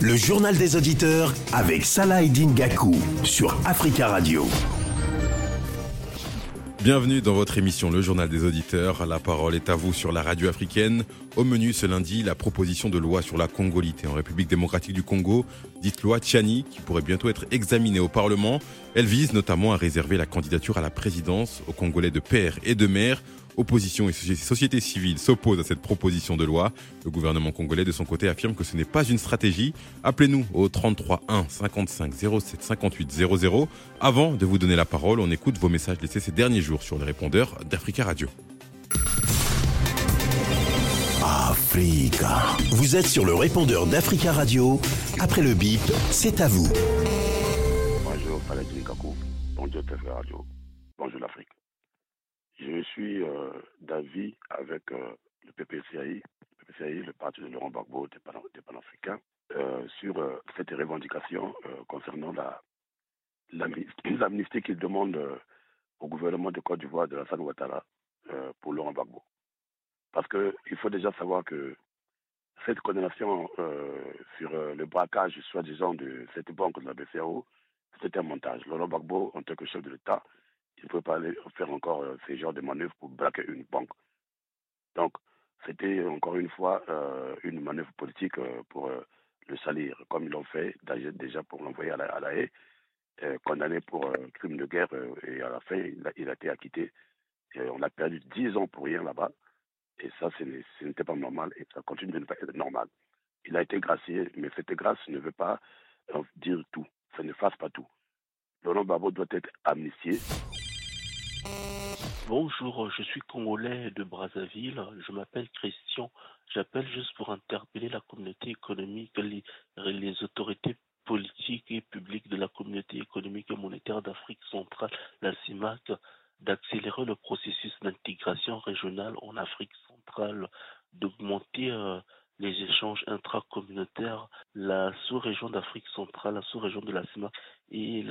Le journal des auditeurs avec Salah Gakou sur Africa Radio. Bienvenue dans votre émission Le Journal des Auditeurs. La parole est à vous sur la radio africaine. Au menu ce lundi, la proposition de loi sur la congolité en République démocratique du Congo, dite loi Tchani, qui pourrait bientôt être examinée au Parlement. Elle vise notamment à réserver la candidature à la présidence aux Congolais de père et de mère Opposition et société civile s'opposent à cette proposition de loi. Le gouvernement congolais, de son côté, affirme que ce n'est pas une stratégie. Appelez-nous au 33 1 55 07 58 00. Avant de vous donner la parole, on écoute vos messages laissés ces derniers jours sur les répondeurs d'Africa Radio. Africa. Vous êtes sur le répondeur d'Africa Radio. Après le bip, c'est à vous. Bonjour, Kakou. Bonjour, Africa Radio. Bonjour, l'Afrique. Je suis euh, d'avis avec euh, le PPCI, le parti de Laurent Gbagbo des, panafricains, euh, sur cette revendication concernant la l'amnistie qu'il demande au gouvernement de Côte d'Ivoire de la San Ouattara pour Laurent Gbagbo. Parce qu'il faut déjà savoir que cette condamnation sur le braquage, soi-disant, de cette banque de la BCAO, c'était un montage. Laurent Gbagbo, en tant que chef de l'État, il ne pouvait pas aller faire encore euh, ces genres de manœuvres pour braquer une banque. Donc, c'était encore une fois euh, une manœuvre politique euh, pour le salir, comme ils l'ont fait déjà pour l'envoyer à la, haie, condamné pour crime de guerre, et à la fin, il a, été acquitté. On a perdu 10 ans pour rien là-bas, et ça, ce n'était pas normal, et ça continue de ne pas être normal. Il a été gracié, mais cette grâce ne veut pas dire tout, ça ne fasse pas tout. Laurent Babo doit être amnistié. Bonjour, je suis congolais de Brazzaville. Je m'appelle Christian. J'appelle juste pour interpeller la communauté économique, les, autorités politiques et publiques de la communauté économique et monétaire d'Afrique centrale, la CIMAC, d'accélérer le processus d'intégration régionale en Afrique centrale, d'augmenter euh, les échanges intracommunautaires, la sous-région d'Afrique centrale, la sous-région de la CIMAC et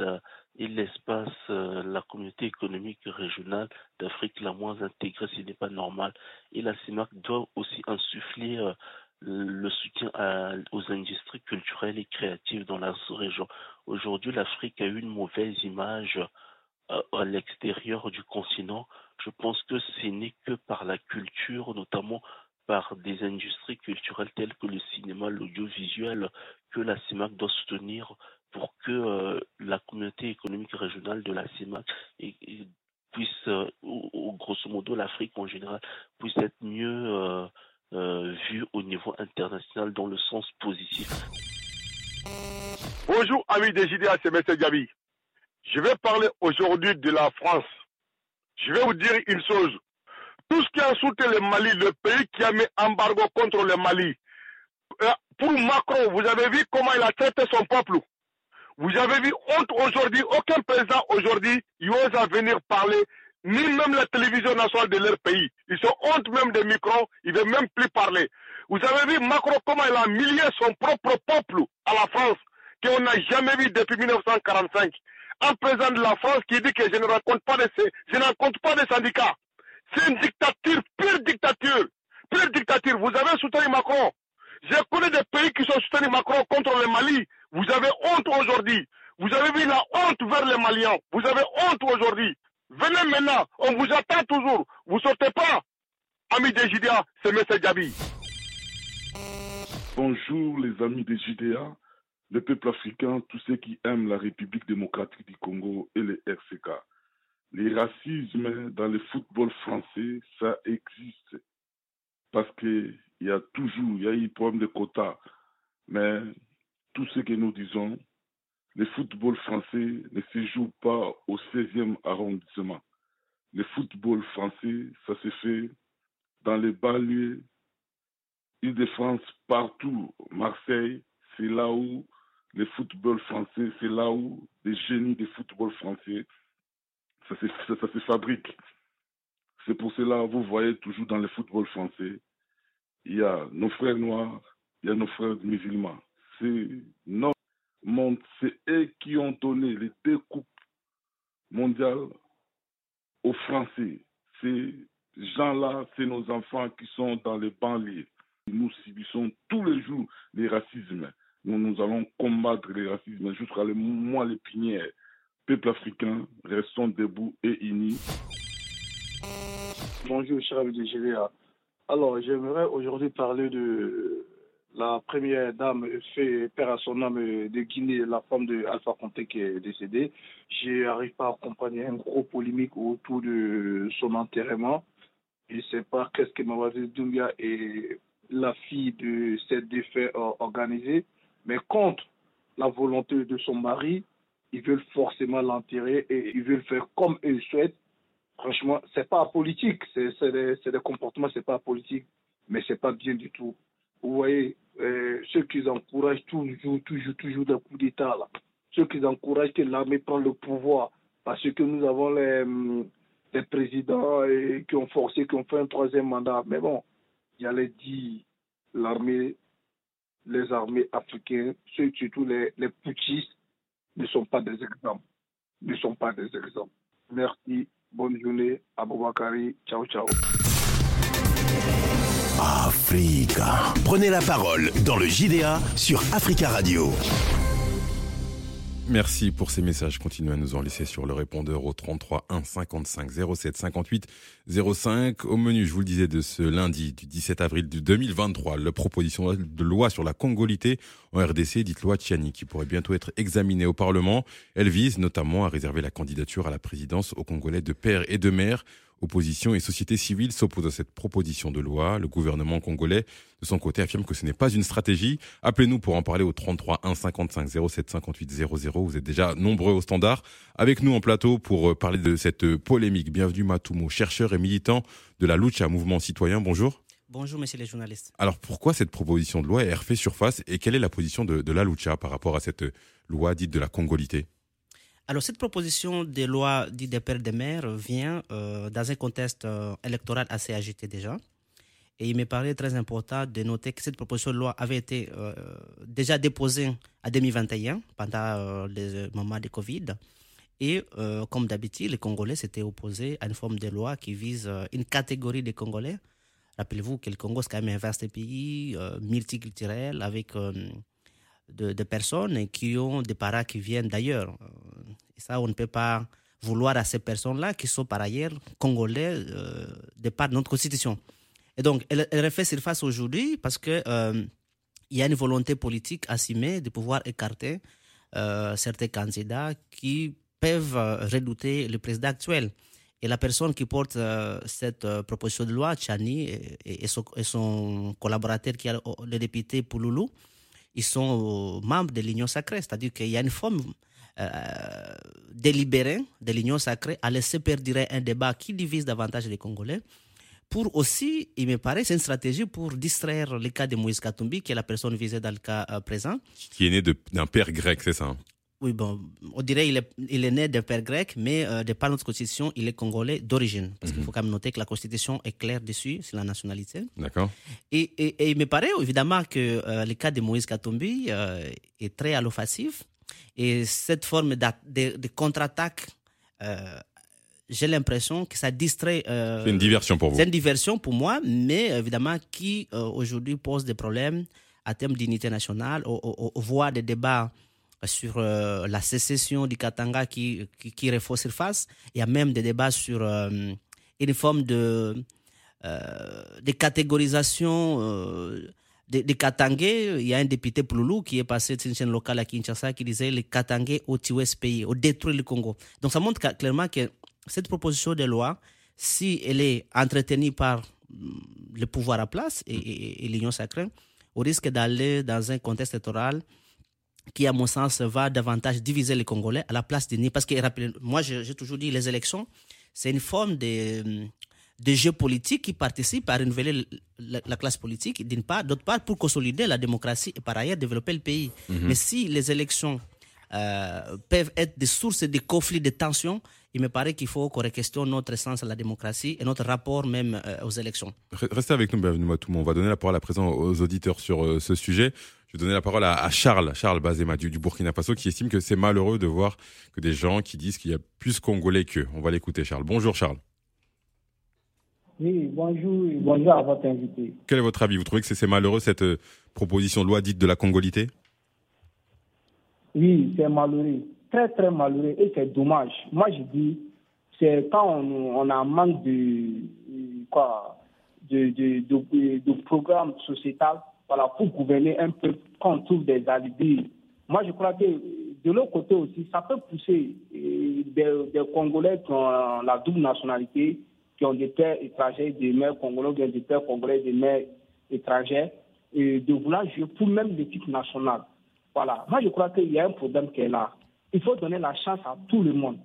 l'espace, euh, la communauté économique régionale d'Afrique la moins intégrée, ce n'est pas normal. Et la CIMAC doit aussi insuffler euh, le soutien aux industries culturelles et créatives dans la sous-région. Aujourd'hui, l'Afrique a une mauvaise image euh, à l'extérieur du continent. Je pense que ce n'est que par la culture, notamment par des industries culturelles telles que le cinéma, l'audiovisuel, que la CIMAC doit soutenir pour que euh, la communauté économique régionale de la CIMAC puisse, euh, ou, grosso modo l'Afrique en général, puisse être mieux euh, vue au niveau international dans le sens positif. Bonjour amis des JDA, c'est M. Gabi. Je vais parler aujourd'hui de la France. Je vais vous dire une chose tout ce qui a soutenu le Mali, le pays qui a mis embargo contre le Mali. Euh, pour Macron, vous avez vu comment il a traité son peuple. Vous avez vu honte aujourd'hui, aucun président aujourd'hui n'ose venir parler, ni même la télévision nationale de leur pays. Ils sont honte même des micros, ils ne veulent même plus parler. Vous avez vu Macron comment il a humilié son propre peuple à la France, qu'on n'a jamais vu depuis 1945. Un président de la France qui dit que je ne raconte pas de, je ne raconte pas des syndicats. C'est une dictature, pure dictature. Pure dictature. Vous avez soutenu Macron. Je connais des pays qui sont soutenus Macron contre le Mali. Vous avez honte aujourd'hui. Vous avez vu la honte vers les Maliens. Vous avez honte aujourd'hui. Venez maintenant. On vous attend toujours. Vous sortez pas. Amis des JDA, c'est M. Gabi. Bonjour les amis des JDA, le peuple africain, tous ceux qui aiment la République démocratique du Congo et les RCK les racismes dans le football français, ça existe. Parce qu'il y a toujours, il y a eu problème de quotas. Mais tout ce que nous disons, le football français ne se joue pas au 16e arrondissement. Le football français, ça se fait dans les banlieues, Île-de-France, partout. Marseille, c'est là où le football français, c'est là où les génies du football français ça se, fabrique. C'est pour cela, vous voyez toujours dans le football français, il y a nos frères noirs, il y a nos frères musulmans. C'est notre monde, c'est eux qui ont donné les deux coupes mondiales aux Français. Ces gens-là, c'est nos enfants qui sont dans les banlieues. Nous subissons tous les jours les racismes. Nous, allons combattre les racismes jusqu'à le mois l'épinière. Peuple africain, restons debout et unis. Bonjour, cher ami de GVA. Alors, j'aimerais aujourd'hui parler de la première dame, fait père à son âme de Guinée, la femme de Alpha Conté qui est décédée. Je n'arrive pas à comprendre un gros polémique autour de son enterrement. Je ne sais pas qu'est-ce que Mawazir Doumbia est la fille de cette défaite organisée, mais contre la volonté de son mari, ils veulent forcément l'enterrer et ils veulent faire comme ils souhaitent. Franchement, c'est pas politique, c'est des, des comportements, c'est pas politique, mais c'est pas bien du tout. Vous voyez, euh, ceux qui encouragent toujours, toujours, toujours des coups d'État, ceux qui encouragent que l'armée prenne le pouvoir, parce que nous avons les, les présidents qui ont forcé, qui ont fait un troisième mandat. Mais bon, il y a les dit l'armée, les armées africaines, surtout les, les putschistes, ne sont pas des exemples. Ne sont pas des exemples. Merci. Bonne journée. Aboubakari. Ciao, ciao. Africa. Prenez la parole dans le JDA sur Africa Radio. Merci pour ces messages. Continuez à nous en laisser sur le répondeur au 33 1 55 07 58 05. Au menu, je vous le disais, de ce lundi du 17 avril 2023, la proposition de loi sur la congolité en RDC, dite loi Tchiani, qui pourrait bientôt être examinée au Parlement. Elle vise notamment à réserver la candidature à la présidence aux Congolais de père et de mère Opposition et société civile s'opposent à cette proposition de loi. Le gouvernement congolais, de son côté, affirme que ce n'est pas une stratégie. Appelez-nous pour en parler au 33 1 55 07 58 00. Vous êtes déjà nombreux au standard. Avec nous en plateau pour euh, parler de cette polémique. Bienvenue Matumo, chercheur et militant de la Lucha, mouvement citoyen. Bonjour. Bonjour, messieurs les journalistes. Alors, pourquoi cette proposition de loi est refait surface et quelle est la position de, de la Lucha par rapport à cette loi dite de la congolité? Alors, cette proposition de loi dite des pères des mères vient euh, dans un contexte euh, électoral assez agité déjà. Et il me paraît très important de noter que cette proposition de loi avait été euh, déjà déposée en 2021, pendant les moments de Covid. Et comme d'habitude, les Congolais s'étaient opposés à une forme de loi qui vise une catégorie de Congolais. Rappelez-vous que le Congo, c'est quand même un vaste pays multiculturel avec de, personnes qui ont des parents qui viennent d'ailleurs. Et ça, on ne peut pas vouloir à ces personnes-là qui sont par ailleurs congolais euh, de par notre constitution. Et donc, elle, refait surface aujourd'hui parce que euh, il y a une volonté politique assumée de pouvoir écarter euh, certains candidats qui peuvent redouter le président actuel. Et la personne qui porte cette proposition de loi, Chani, et, son, collaborateur qui est le député Pouloulou, ils sont membres de l'Union sacrée. C'est-à-dire qu'il y a une forme euh, délibérée de l'Union sacrée à laisser perdurer un débat qui divise davantage les Congolais. Pour aussi, il me paraît, c'est une stratégie pour distraire le cas de Moïse Katumbi, qui est la personne visée dans le cas euh, présent. Qui est né d'un père grec, c'est ça hein? Oui, bon, on dirait qu'il est, il est né d'un père grec, mais euh, de par notre constitution, il est congolais d'origine. Parce qu'il mhm. faut quand même noter que la constitution est claire dessus, c'est la nationalité. D'accord. Et, et, il me paraît évidemment que euh, le cas de Moïse Katumbi euh, est très allofassif. Et cette forme de, de contre-attaque, j'ai l'impression que ça distrait. c'est une diversion pour vous. C'est une diversion pour moi, mais évidemment qui aujourd'hui pose des problèmes à terme d'unité nationale, voire des débats sur euh, la sécession du Katanga qui, qui, qui, surface. Il y a même des débats sur euh, une forme de, euh, de catégorisation des de Katangais. Il y a un député Ploulou qui est passé sur une chaîne locale à Kinshasa qui disait les Katangais ont tué ce pays, ont détruit le Congo. Donc ça montre clairement que cette proposition de loi, si elle est entretenue par mm, le pouvoir à place et, et, et l'Union sacrée, au risque d'aller dans un contexte électoral qui, à mon sens, va davantage diviser les Congolais à la place d'unir. Parce que, moi, j'ai toujours dit, les élections, c'est une forme de, de jeu politique qui participe à renouveler la, classe politique, d'une part, d'autre part, pour consolider la démocratie et par ailleurs développer le pays. Mhm. Mais si les élections euh, peuvent être des sources de conflits, de tensions, il me paraît qu'il faut qu'on questionne notre sens à la démocratie et notre rapport même euh, aux élections. Restez avec nous, bienvenue On va donner la parole à présent aux auditeurs sur euh, ce sujet. Je vais donner la parole à, Charles, Charles Bazema du, Burkina Faso, qui estime que c'est malheureux de voir que des gens qui disent qu'il y a plus Congolais qu'eux. On va l'écouter, Charles. Bonjour, Charles. Oui, bonjour, bonjour à votre invité. Quel est votre avis? Vous trouvez que c'est malheureux cette euh, proposition de loi dite de la congolité? Oui, c'est malheureux. Très, très malheureux et c'est dommage. Moi, je dis, c'est quand on, on, a un manque de, quoi, de, de, de, de programme sociétal voilà, pour gouverner un peu quand trouve des alibis. Moi, je crois que de l'autre côté aussi, ça peut pousser euh, des, Congolais qui ont la double nationalité qui ont des pères étrangers, des mères congolais, des pères congolais, des mères étrangères, et de vouloir jouer pour même l'équipe nationale. Voilà. Moi, je crois qu'il y a un problème qui est là. Il faut donner la chance à tout le monde.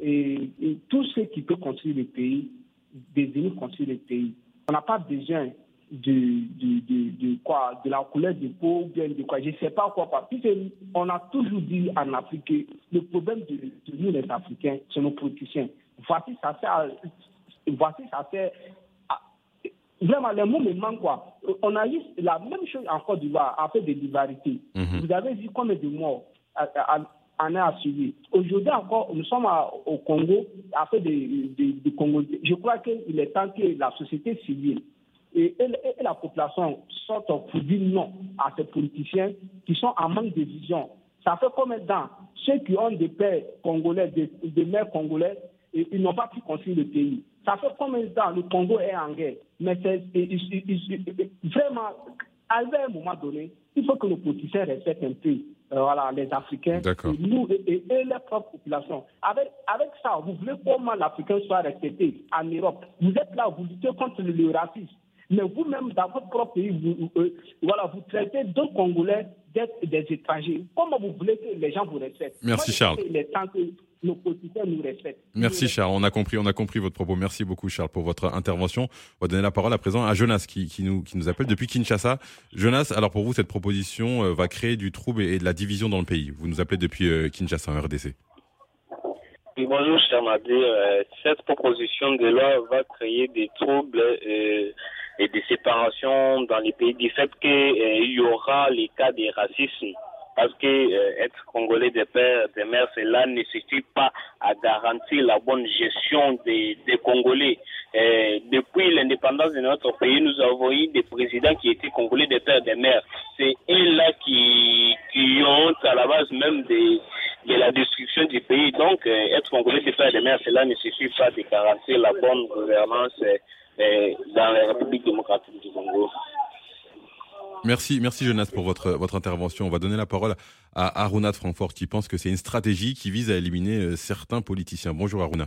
Et, et tous ceux qui peuvent construire le pays, venir construire le pays. On n'a pas besoin de, de, de, de, quoi, de la couleur de peau ou bien de quoi, je ne sais pas quoi. on a toujours dit en Afrique que le problème de, de nous, les Africains, c'est nos politiciens. Voici, ça fait voici, ça fait. Vraiment, les mots me manquent, quoi. On a eu la même chose en Côte d'Ivoire, en fait, de divarité. Mhm. Vous avez vu combien de morts en a suivi. Aujourd'hui encore, nous sommes au Congo, à fait de, Congo. Je crois qu'il est temps que la société civile et, la population sortent pour dire non à ces politiciens qui sont en manque de vision. Ça fait combien de temps Ceux qui ont des pères congolais, des, des mères congolais, et, ils n'ont pas pu construire le pays. Ça fait combien de temps le Congo est en guerre? Mais c'est vraiment, à un moment donné, il faut que nos politiciens respectent un peu euh, voilà, les Africains, et nous et, et, les propres populations. Avec, avec ça, vous voulez comment l'Africain soit respecté en Europe? Vous êtes là, vous luttez contre le, racisme. Mais vous-même, dans votre propre pays, vous, euh, voilà, vous traitez d'autres Congolais d'être des étrangers. Comment vous voulez que les gens vous respectent Merci Charles. Il est temps que nos nous respectent. Merci Charles, on a compris, on a compris votre propos. Merci beaucoup Charles pour votre intervention. On va donner la parole à présent à Jonas qui, qui, nous, qui nous appelle depuis Kinshasa. Jonas, alors pour vous, cette proposition euh, va créer du trouble et de la division dans le pays. Vous nous appelez depuis euh, Kinshasa en RDC. Oui, bonjour cher Madé. Cette proposition de loi va créer des troubles et des séparations dans les pays du fait qu'il y aura les cas de racisme parce que euh, être congolais des pères, des mères, cela ne suffit pas à garantir la bonne gestion des, des Congolais. depuis l'indépendance de notre pays, nous avons eu des présidents qui étaient congolais des pères, des mères. C'est eux-là qui, qui ont à la base même de, de la destruction du pays. Donc, euh, être congolais des pères, des mères, cela ne suffit pas de garantir la bonne gouvernance euh, dans la République démocratique du Congo. Merci, merci Jonas pour votre, votre intervention. On va donner la parole à Aruna de Francfort qui pense que c'est une stratégie qui vise à éliminer euh, certains politiciens. Bonjour Aruna.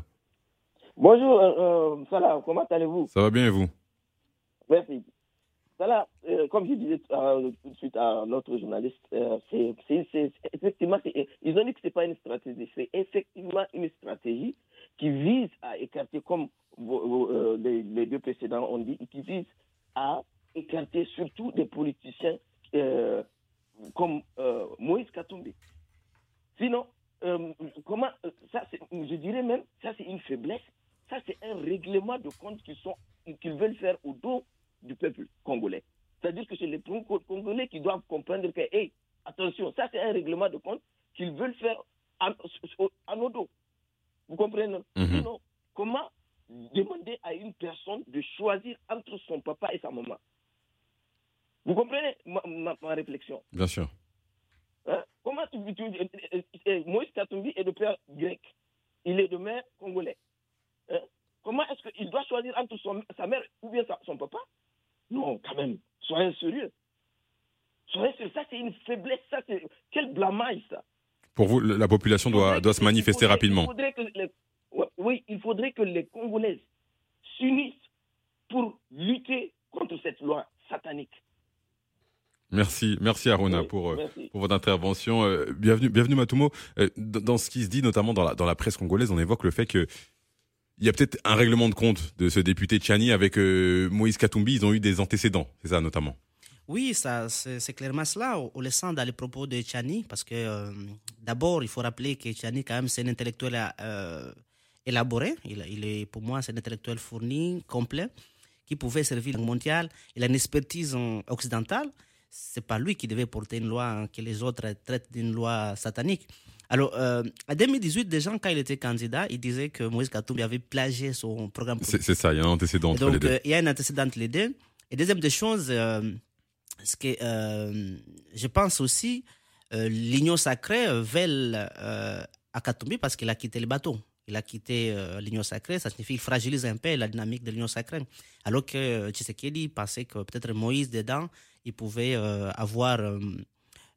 Bonjour euh, euh, Salah, comment allez-vous? Ça va bien et vous? Merci. Salah, comme je disais tout de suite à notre journaliste, c'est, effectivement, ils ont dit que ce n'est pas une stratégie, c'est effectivement une stratégie qui vise à écarter, comme ont dit, qui vise à écarter surtout des politiciens euh, comme euh, Moïse Katumbi. Sinon, euh, comment, ça je dirais même, ça c'est une faiblesse, ça c'est un règlement de compte qu'ils qu'ils veulent faire au dos du peuple congolais. C'est-à-dire que c'est les Congolais qui doivent comprendre que, hey, attention, ça c'est un règlement de compte qu'ils veulent faire à, nos dos. Vous comprenez mhm. Sinon, comment demander à une personne de choisir entre son papa et sa maman vous comprenez ma, réflexion Bien sûr. Hein? Comment tu, tu, tu, Moïse Katumbi est de père grec. Il est de mère congolais. Hein? Comment est-ce qu'il doit choisir entre son, sa mère ou bien son papa Non, quand même. Soyez sérieux. Ça, c'est une faiblesse. Ça, c'est... Quel blâmage, ça. Pour vous, la population doit, doit se manifester rapidement. oui, il faudrait que les Congolaises s'unissent pour lutter contre cette loi satanique. Merci, merci Aruna pour, euh, pour votre intervention. Euh, bienvenue, bienvenue Matumo. Euh, dans ce qui se dit notamment dans la, dans la presse congolaise, on évoque le fait que il y a peut-être un règlement de compte de ce député Tchani avec Moïse Katumbi. Ils ont eu des antécédents, c'est ça notamment? Oui, ça, c'est clairement cela. On le sent dans les propos de Tchani, parce que d'abord, il faut rappeler que Tchani, quand même, c'est un intellectuel élaboré. Il, il, est, pour moi, c'est un intellectuel fourni, complet, qui pouvait servir le mondial. Il a une expertise occidentale c'est pas lui qui devait porter une loi que les autres traitent d'une loi satanique. Alors, euh, en 2018, déjà, quand il était candidat, il disait que Moïse Katumbi avait plagié son programme politique. C'est ça, il y a un antécédent entre donc, les deux. Euh, il y a un antécédent entre les deux. Et deuxième des choses, euh, ce que, je pense aussi, l'Union sacrée veut à Katumbi parce qu'il a quitté le bateau. Il a quitté l'Union sacrée, ça signifie qu'il fragilise un peu la dynamique de l'Union sacrée. Alors que Tshisekedi pensait que peut-être Moïse dedans, il pouvait avoir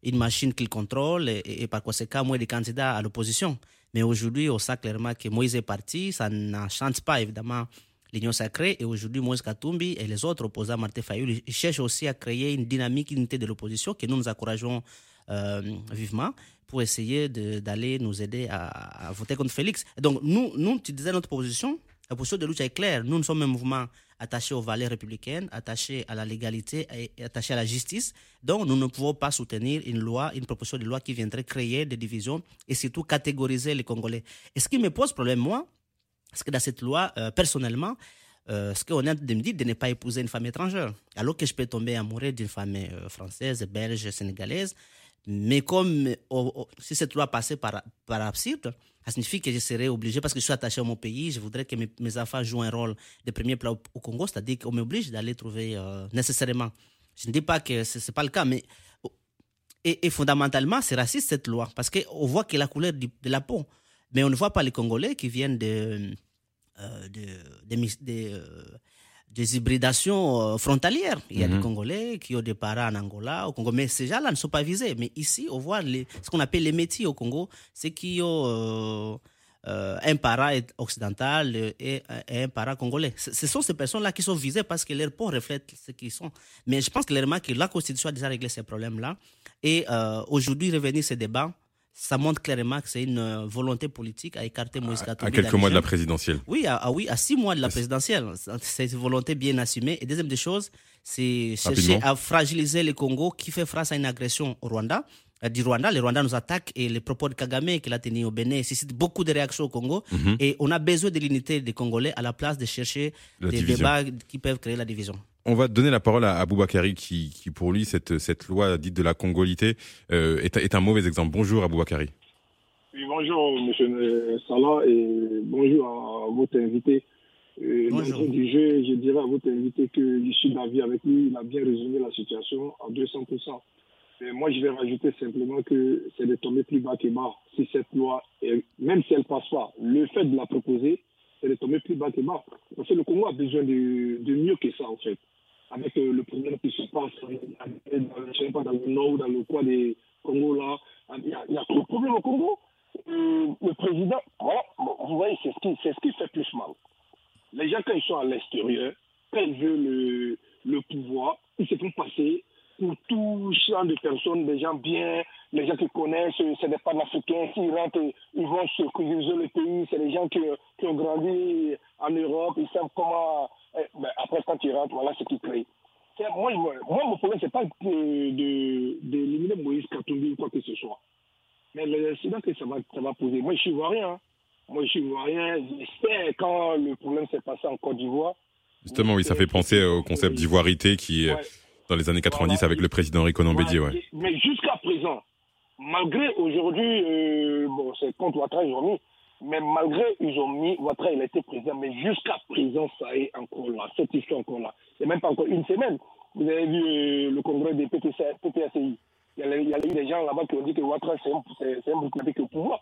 une machine qu'il contrôle et, par conséquent moins de candidats à l'opposition. Mais aujourd'hui, on sait clairement que Moïse est parti, ça n'enchante pas évidemment l'Union sacrée. Et aujourd'hui, Moïse Katumbi et les autres opposants, Martin Fayoul, cherchent aussi à créer une dynamique, une unité de l'opposition que nous nous encourageons euh, vivement pour essayer d'aller nous aider à, voter contre Félix. donc, nous, nous, tu disais notre position, la position de lutte est claire. Nous, nous sommes un mouvement attaché aux valeurs républicaines, attaché à la légalité et attaché à la justice. Donc, nous ne pouvons pas soutenir une loi, une proposition de loi qui viendrait créer des divisions et surtout catégoriser les Congolais. Et ce qui me pose problème, moi, c'est que dans cette loi, euh, personnellement, euh, ce qu'on a de me dire de ne pas épouser une femme étrangère. Alors que je peux tomber amoureux d'une femme euh, française, belge, sénégalaise. Mais comme si cette loi passait par, par absurde, ça signifie que je serais obligé, parce que je suis attaché à mon pays, je voudrais que mes, enfants jouent un rôle de premier plat au, Congo, c'est-à-dire qu'on m'oblige d'aller trouver nécessairement. Je ne dis pas que ce n'est pas le cas, mais. Et, fondamentalement, c'est raciste cette loi, parce qu'on voit que la couleur de la peau. Mais on ne voit pas les Congolais qui viennent de, euh, de, de, euh, des hybridations euh, frontalières. Il y a des mhm. Congolais qui ont des parents en Angola, au Congo, mais ces gens-là ne sont pas visés. Mais ici, on voit les, ce qu'on appelle les métiers au Congo, c'est qui ont euh, un parent occidental et, un parent congolais. Ce sont ces personnes-là qui sont visées parce que leur peau reflète ce qu'ils sont. Mais je pense clairement que la Constitution a déjà réglé ces problèmes-là. Et aujourd'hui, revenir ce débat, ça montre clairement que c'est une euh, volonté politique à écarter Moïse Katumbi. À quelques mois de la présidentielle. Oui, à, oui, à six mois de la présidentielle. C'est une volonté bien assumée. Et deuxième des choses, c'est chercher à fragiliser le Congo qui fait face à une agression au Rwanda. Euh, du Rwanda, le Rwanda nous attaque et les propos de Kagame qu'il a tenu au Bénin suscitent beaucoup de réactions au Congo. Mhm. Et on a besoin de l'unité des Congolais à la place de chercher des débats qui peuvent créer la division. On va donner la parole à Aboubakari qui, qui pour lui, cette, cette loi dite de la congolité euh, est, est, un mauvais exemple. Bonjour Aboubakari. Oui, bonjour Monsieur Salah et bonjour à votre invité. Euh, bonjour. Dans du jeu, je dirais à votre invité que je suis d'avis avec lui. Il a bien résumé la situation à 200%. Et moi, je vais rajouter simplement que c'est de tomber plus bas que bas. Si cette loi, même si elle passe pas, le fait de la proposer, c'est de tomber plus bas que bas. Parce que le Congo a besoin de, de mieux que ça, en fait avec euh, le problème qui se passe dans, pas, dans le nord ou dans le coin des Congo là. Il y a, il y trop de problèmes au Congo. Euh, le président, voilà, vous voyez, c'est ce, qui, c'est ce qui fait plus mal. Les gens, quand ils sont à l'extérieur, quand ils veulent le, pouvoir, ils se font passer pour tout genre de personnes, des gens bien, les gens qui connaissent, c'est des panafricains, s'ils rentrent, ils vont sécuriser le pays, c'est des gens qui, ont grandi en Europe, ils savent comment, après quand ils rentrent, voilà ce qu'ils créent. Moi, moi, mon problème, c'est pas d'éliminer de, Moïse Katumbi ou quoi que ce soit. Mais l'incident que ça va, ça va poser, moi je suis ivoirien, hein. moi je suis ivoirien, j'espère quand le problème s'est passé en Côte d'Ivoire. Justement, oui, ça fait penser au concept d'ivoirité qui dans les années 90 avec le président Rico Bédier. Ouais. Mais jusqu'à présent, malgré aujourd'hui, euh, bon, c'est contre Ouattara, mis, mais malgré ils ont mis, Ouattara, il était président, mais jusqu'à présent, ça est encore là, cette histoire encore là. C'est même pas encore une semaine. Vous avez vu euh, le congrès des PTACI. Il y, a, il a eu des gens là-bas qui ont dit que Ouattara, c'est un, un bouclier au pouvoir.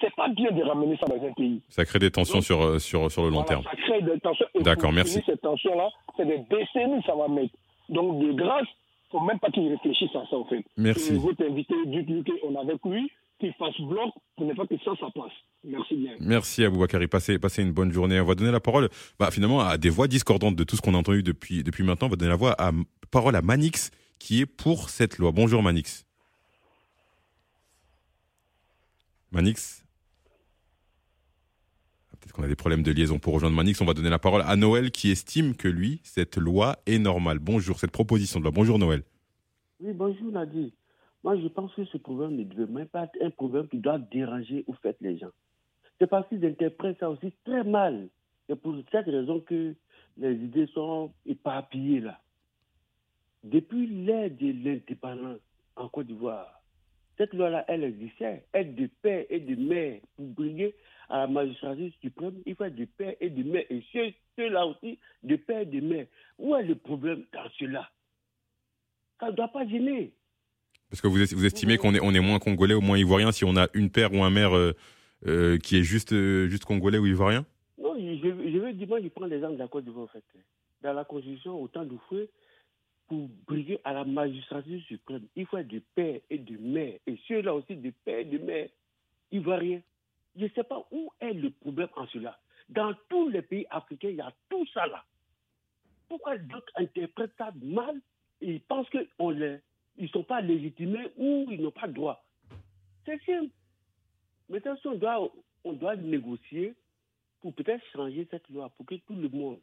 C'est pas bien de ramener ça dans un pays. Ça crée des tensions sur, euh, sur, sur le long terme. Ça crée des tensions. D'accord, merci. Ces tensions-là, c'est des décennies ça va mettre. Donc, de grâce, il ne faut même pas qu'il réfléchisse à ça, en fait. Merci. Vous invité, dites-lui qu'on est avec lui, qu'il fasse bloc pour ne pas que ça, ça passe. Merci bien. Merci à Boubakari. Passez, passez une bonne journée. On va donner la parole, bah, finalement, à des voix discordantes de tout ce qu'on a entendu depuis, depuis maintenant. On va donner la voix à, parole à Manix, qui est pour cette loi. Bonjour, Manix. Manix Peut-être qu'on a des problèmes de liaison pour rejoindre Manix. On va donner la parole à Noël qui estime que lui, cette loi est normale. Bonjour, cette proposition de loi. Bonjour Noël. Oui, bonjour Nadi. Moi, je pense que ce problème ne devrait même pas être un problème qui doit déranger ou fait les gens. C'est parce qu'ils interprètent ça aussi très mal. C'est pour cette raison que les idées sont éparpillées là. Depuis l'ère de l'indépendance en Côte d'Ivoire, Cette loi-là, elle existait. Être de père et de mère pour briller à la magistrature suprême, il faut être de père et de mère. Et ceux-là aussi, de père et de mère. Où est le problème dans cela? Ça ne doit pas gêner. Parce que vous, vous estimez qu'on est, on est moins congolais ou moins ivoirien si on a une père ou un mère euh, euh, qui est juste, euh, juste congolais ou ivoirien? Non, je, je veux dire, moi, je prends l'exemple de la Côte d'Ivoire, en fait. Dans la Constitution, autant de fois, pour briller à la magistrature suprême, il faut être de père et de mère. Et ceux-là aussi, de père et de mère ivoiriens. Je ne sais pas où est le problème en cela. Dans tous les pays africains, il y a tout ça là. Pourquoi d'autres interprètent ça mal et ils pensent qu'ils ne sont pas légitimés ou ils n'ont pas droit C'est simple. Maintenant, si on doit, on doit négocier pour peut-être changer cette loi, pour que tout le monde,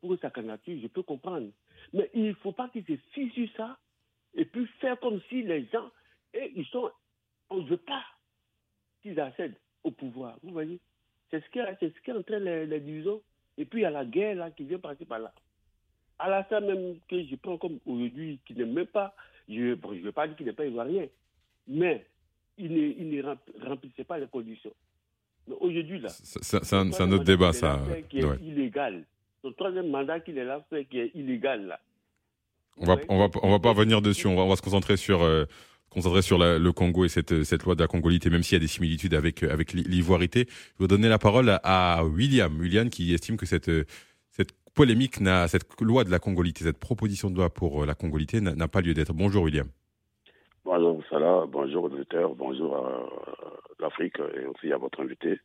pour sa candidature, je peux comprendre. Mais il ne faut pas qu'ils se fient sur ça et puis faire comme si les gens, et ils sont, on ne veut pas qu'ils accèdent au pouvoir. Vous voyez C'est ce qui est, ce qui entraîne les, les, divisions. Et puis il y a la guerre là, qui vient passer par là. À la fin même que je prends comme aujourd'hui, qui n'est même pas, je ne veux pas dire qu'il n'est pas ivoirien, mais il ne, il ne remplissait pas les conditions. Mais aujourd'hui là. C'est un, un, autre débat ça. Qui est ouais. illégal. Le troisième mandat qu'il est là fait qui est illégal là. On va, on va, on va pas revenir dessus. On va, on va se concentrer sur, euh, concentrer sur la, le Congo et cette, cette loi de la congolité, même s'il y a des similitudes avec, avec l'ivoirité. Je vais donner la parole à William. William qui estime que cette, cette polémique n'a, cette loi de la congolité, cette proposition de loi pour la congolité n'a pas lieu d'être. Bonjour William. Bonjour Salah, bonjour aux auditeurs, bonjour à l'Afrique et aussi à votre invité.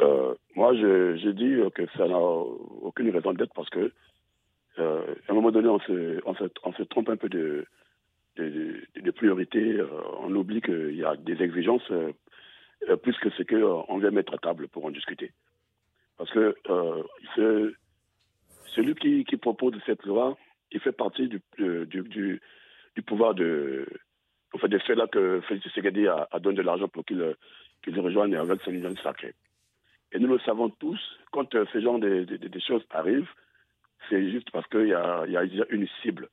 Euh, moi, je, dis que ça n'a aucune raison d'être parce que euh, à un moment donné, on se, trompe un peu de, priorité. Euh, on oublie qu'il y a des exigences euh, plus que ce qu'on vient mettre à table pour en discuter. Parce que ce, celui qui, qui, propose cette loi, il fait partie du, du, du, pouvoir de. Enfin, des faits là que Félix Tshisekedi a, donné de l'argent pour qu'il rejoigne avec son union sacrée. Et nous le savons tous, quand ce genre de, de, de choses arrivent, c'est juste parce qu'il y a, y a une cible.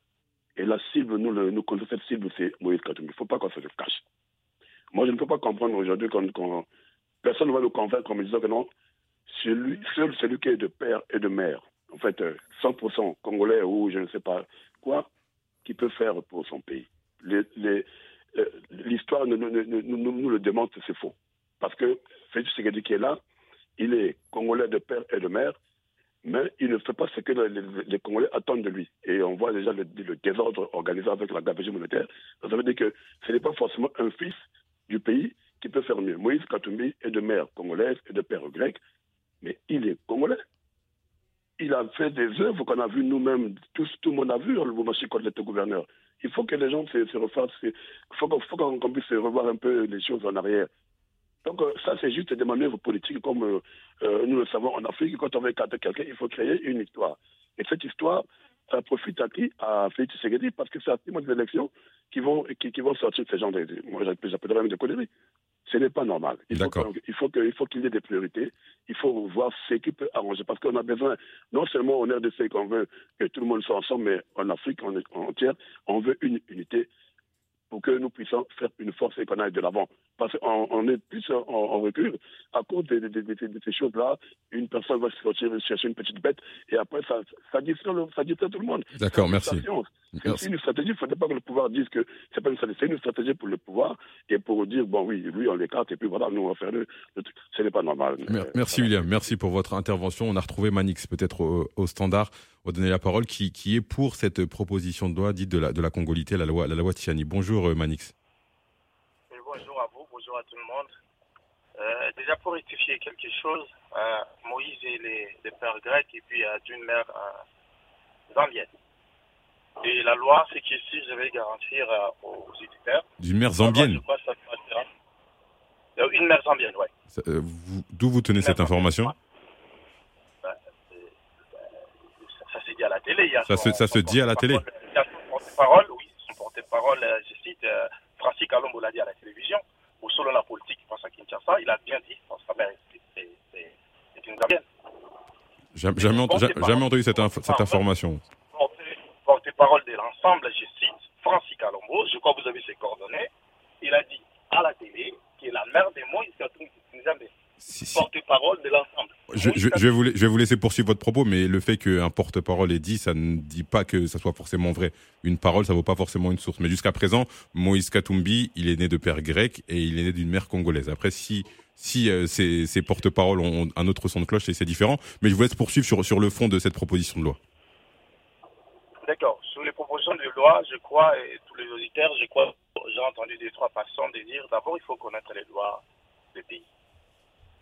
Et la cible, nous, le, nous connaissons cette cible, c'est Moïse Katumbi. Il ne faut pas qu'on se le cache. Moi, je ne peux pas comprendre aujourd'hui quand, personne ne va nous convaincre en me disant que non, celui, seul celui qui est de père et de mère, en fait, 100% congolais ou je ne sais pas quoi, qui peut faire pour son pays. L'histoire nous, le démontre, c'est faux. Parce que Félix Tshisekedi qui est là, il est congolais de père et de mère, mais il ne fait pas ce que les, Congolais attendent de lui. Et on voit déjà le, le désordre organisé avec la gabegie monétaire. Ça veut dire que ce n'est pas forcément un fils du pays qui peut faire mieux. Moïse Katumbi est de mère congolaise et de père grec, mais il est congolais. Il a fait des œuvres qu'on a vues nous-mêmes, tout, tout le monde a vu, le mouvement l'État gouverneur. Il faut que les gens se, se refassent, il faut qu'on qu puisse revoir un peu les choses en arrière. Donc ça, c'est juste des manœuvres politiques comme euh, nous le savons en Afrique. Quand on veut écarter quelqu'un, il faut créer une histoire. Et cette histoire, profite à qui? À Félix Tshisekedi, parce que c'est à des élections qui vont, qui, vont sortir de ces gens de, moi j'appellerais même de conneries. Ce n'est pas normal. Il faut, il faut qu'il faut qu'il y ait des priorités. Il faut voir ce qui peut arranger. Parce qu'on a besoin, non seulement en RDC qu'on veut que tout le monde soit ensemble, mais en Afrique en, entière, on veut une unité pour que nous puissions faire une force et qu'on aille de l'avant. Parce qu'on on est plus en, en, recul à cause de, de, de, de ces choses-là. Une personne va se sortir chercher une petite bête et après ça, ça distrait, ça distrait tout le monde. D'accord, merci. C'est une stratégie. Il ne faudrait pas que le pouvoir dise que c'est pas une stratégie, c'est une stratégie pour le pouvoir et pour dire bon oui, lui on l'écarte et puis voilà, nous on va faire le, le truc. Ce n'est pas normal. Merci William, merci pour votre intervention. On a retrouvé Manix peut-être au, au standard. On va donner la parole qui, qui est pour cette proposition de loi dite de la, de la congolité, la loi, la loi Tiani. Bonjour Manix. Et bonjour à vous, bonjour à tout le monde. Euh, déjà pour rectifier quelque chose, euh, Moïse est les, les pères grecs et puis euh, d'une mère zambienne. Et la loi, c'est qu'ici, je vais garantir aux éditeurs. D'une mère zambienne loi, ça, ça, Une mère zambienne, oui. D'où vous tenez cette information? ça, son, se, ça son se dit à la télé. Il y a son porte-parole, oui, son porte-parole, euh, je cite, euh, Francis Calombo l'a dit à la télévision, ou selon la politique qui à Kinshasa, il a bien dit, sa mère est une Zambienne. Jamais, entendu cette, inf cette information. Porte-parole de l'ensemble, je cite, Francis Calombo, je crois que vous avez ses coordonnées, il a dit à la télé que la mère des mots, il s'est une Zambienne. Si, si. Porte-parole de l'ensemble. Je, je, je, vais vous, je vais vous laisser poursuivre votre propos, mais le fait qu'un porte-parole ait dit, ça ne dit pas que ça soit forcément vrai. Une parole, ça vaut pas forcément une source. Mais jusqu'à présent, Moïse Katumbi, il est né de père grec et il est né d'une mère congolaise. Après, si si euh, ces, ces porte-paroles ont un autre son de cloche, c'est différent. Mais je vous laisse poursuivre sur, sur le fond de cette proposition de loi. D'accord. Sur les propositions de loi, je crois, et tous les auditeurs, je crois, j'ai entendu des trois passants de dire d'abord, il faut connaître les lois des pays.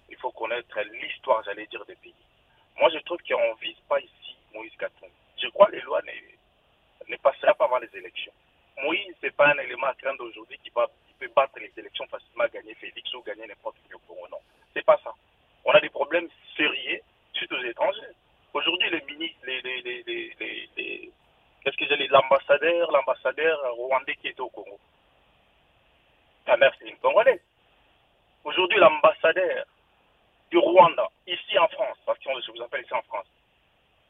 Il faut connaître l'histoire, j'allais dire, des pays. Moi, je trouve qu'on ne vise pas ici Moïse Katumbi. Je crois que les lois ne, ne pas avant les élections. Moïse, ce n'est pas un élément à craindre aujourd'hui qui, peut battre les élections facilement, gagner Félix ou gagner n'importe qui au Congo. Non, c'est pas ça. On a des problèmes sérieux, surtout aux étrangers. Aujourd'hui, les ministres, les, les, les, les, les qu'est-ce que j'ai l'ambassadeur, l'ambassadeur rwandais qui était au Congo. Ta mère, c'est une Congolaise. Aujourd'hui, l'ambassadeur du Rwanda, ici en France, parce que je vous appelle ici en France,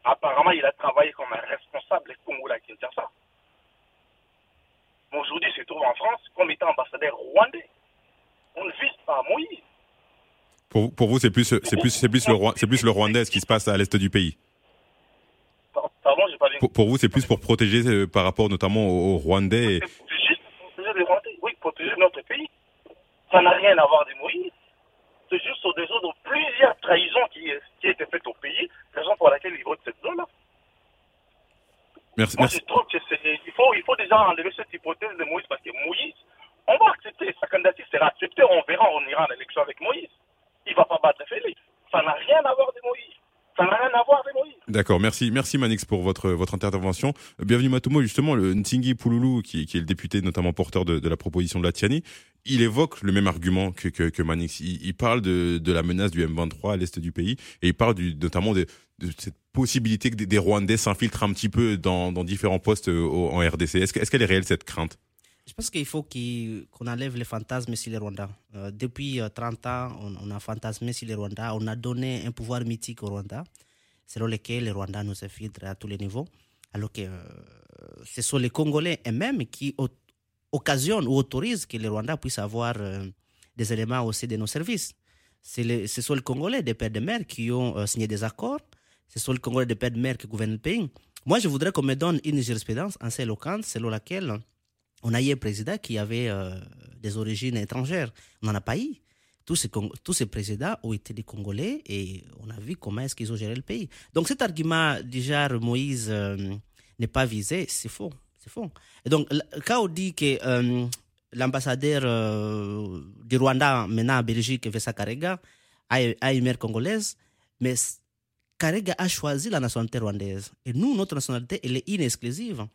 apparemment, il a travaillé comme un responsable congolais à Kinshasa. Mais aujourd'hui, il se trouve en France comme étant ambassadeur rwandais. On ne vise pas Moïse. Pour, pour vous, c'est plus, c'est plus, c'est plus le, c'est plus le Rwandais ce qui se passe à l'est du pays. Pardon, j'ai pas. Pour, pour vous, c'est plus pour protéger euh, par rapport notamment aux, aux Rwandais. et- C'est juste pour protéger les Rwandais. Oui, protéger notre pays. Ça n'a rien à voir de Moïse. C'est juste au dessous de plusieurs trahisons qui, qui étaient faites au pays, raison pour laquelle ils votent cette loi-là. Merci, Moi, merci. je trouve que c'est, il faut, il faut déjà enlever cette hypothèse de Moïse parce que Moïse, on va accepter, sa candidature sera acceptée, on verra, on ira en élection avec Moïse. Il va pas battre Félix. Ça n'a rien à voir de Moïse. Ça n'a rien à voir de Moïse. D'accord, merci, merci Manix pour votre votre intervention. Bienvenue Matomo, justement, le Ntingi Pouloulou, qui, qui est le député notamment porteur de, la proposition de la Tiani, il évoque le même argument que, que, Manix. Il, il parle de, de la menace du M23 à l'est du pays et il parle notamment de, de cette possibilité que des, Rwandais s'infiltrent un petit peu dans, dans différents postes euh, en RDC. Est-ce est-ce qu'elle est réelle cette crainte? Pense qu'il faut qu'on enlève les fantasmes sur les Rwandais. Euh, depuis euh, 30 ans, on, a fantasmé sur les Rwandais. On a donné un pouvoir mythique aux Rwandais, selon lequel les Rwandais nous infiltrent à tous les niveaux. Alors que euh, ce sont les Congolais eux-mêmes qui occasionnent ou autorisent que les Rwandais puissent avoir euh, des éléments aussi de nos services. Ce sont les Congolais des pères de mer qui ont euh, signé des accords. Ce sont les Congolais des pères de mer qui gouvernent le pays. Moi, je voudrais qu'on me donne une jurisprudence assez éloquente selon laquelle on a eu un président qui avait euh, des origines étrangères. On n'en a pas eu. Tous ces, présidents ont été des Congolais et on a vu comment est-ce qu'ils ont géré le pays. Donc cet argument du genre Moïse euh, n'est pas visé, c'est faux. C'est faux. Et donc quand on dit que euh, l'ambassadeur du Rwanda maintenant en Belgique, Vessa Karega, a, a une mère congolaise, mais Karega a choisi la nationalité rwandaise. Et nous, notre nationalité, elle est inexclusive.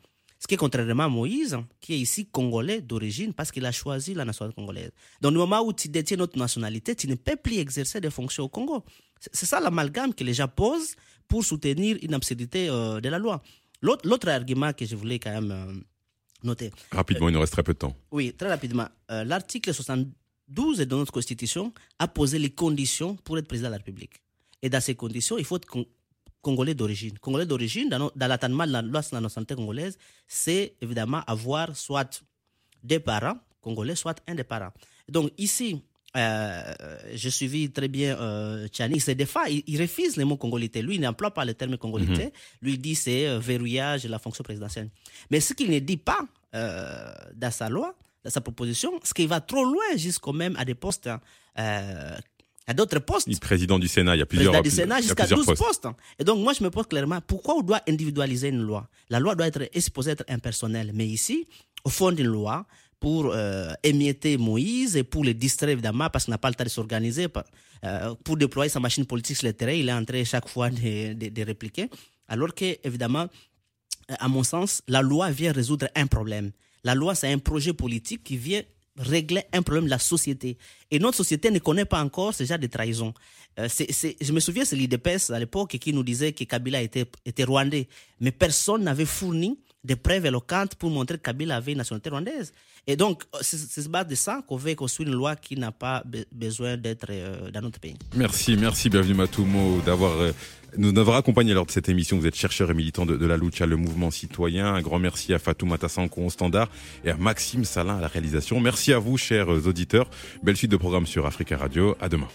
Ce qui est contrairement à Moïse, qui est ici congolais d'origine parce qu'il a choisi la nationalité congolaise. Donc, le moment où tu détiens notre nationalité, tu ne peux plus exercer des fonctions au Congo. C'est ça l'amalgame que les gens posent pour soutenir une absurdité euh, de la loi. L'autre argument que je voulais quand même euh, noter, Rapidement, il nous reste très peu de temps. oui, très rapidement. Euh, L'article 72 de notre Constitution a posé les conditions pour être président de la République. Et dans ces conditions, il faut être congolais d'origine. Congolais d'origine, dans, dans de la loi sur la nationalité congolaise, c'est évidemment avoir soit des parents congolais, soit un des parents. Donc ici, euh, je suivis très bien euh, Tchani, il se défend, il, il refuse le mot congolité. Lui, il n'emploie pas le terme congolité. Mhm. Lui, il dit c'est euh, verrouillage de la fonction présidentielle. Mais ce qu'il ne dit pas euh, dans sa loi, dans sa proposition, c'est qu'il va trop loin jusqu'au même à des postes, hein, euh, à d'autres postes. Il est président du Sénat, il y a plusieurs, Président du il y a Sénat jusqu'à plusieurs 12 postes. postes. Et donc, moi, je me pose clairement, pourquoi on doit individualiser une loi? La loi doit être, est supposée être impersonnelle. Mais ici, au fond d'une loi, pour euh, émietter Moïse et pour le distraire, évidemment, parce qu'il n'a pas le temps de s'organiser, euh, pour déployer sa machine politique sur le terrain, il est en train chaque fois de, de- de répliquer. Alors que, évidemment, à mon sens, la loi vient résoudre un problème. La loi, c'est un projet politique qui vient régler un problème de la société. Et notre société ne connaît pas encore ce genre de trahison. Euh, je me souviens, c'est l'IDPS à l'époque qui nous disait que Kabila était, était rwandais. Mais personne n'avait fourni des preuves éloquentes pour montrer que Kabila avait une nationalité rwandaise. Et donc, euh, c'est sur base de ça qu'on veut construire une loi qui n'a pas be- besoin d'être euh, dans notre pays. Merci, merci, bienvenue Matumo d'avoir euh, nous d'avoir accompagné lors de cette émission. Vous êtes chercheur et militant de, de la lucha, le mouvement citoyen. Un grand merci à Fatou Matassanko au standard et à Maxime Salin à la réalisation. Merci à vous, chers auditeurs. Belle suite de programme sur Africa Radio. À demain.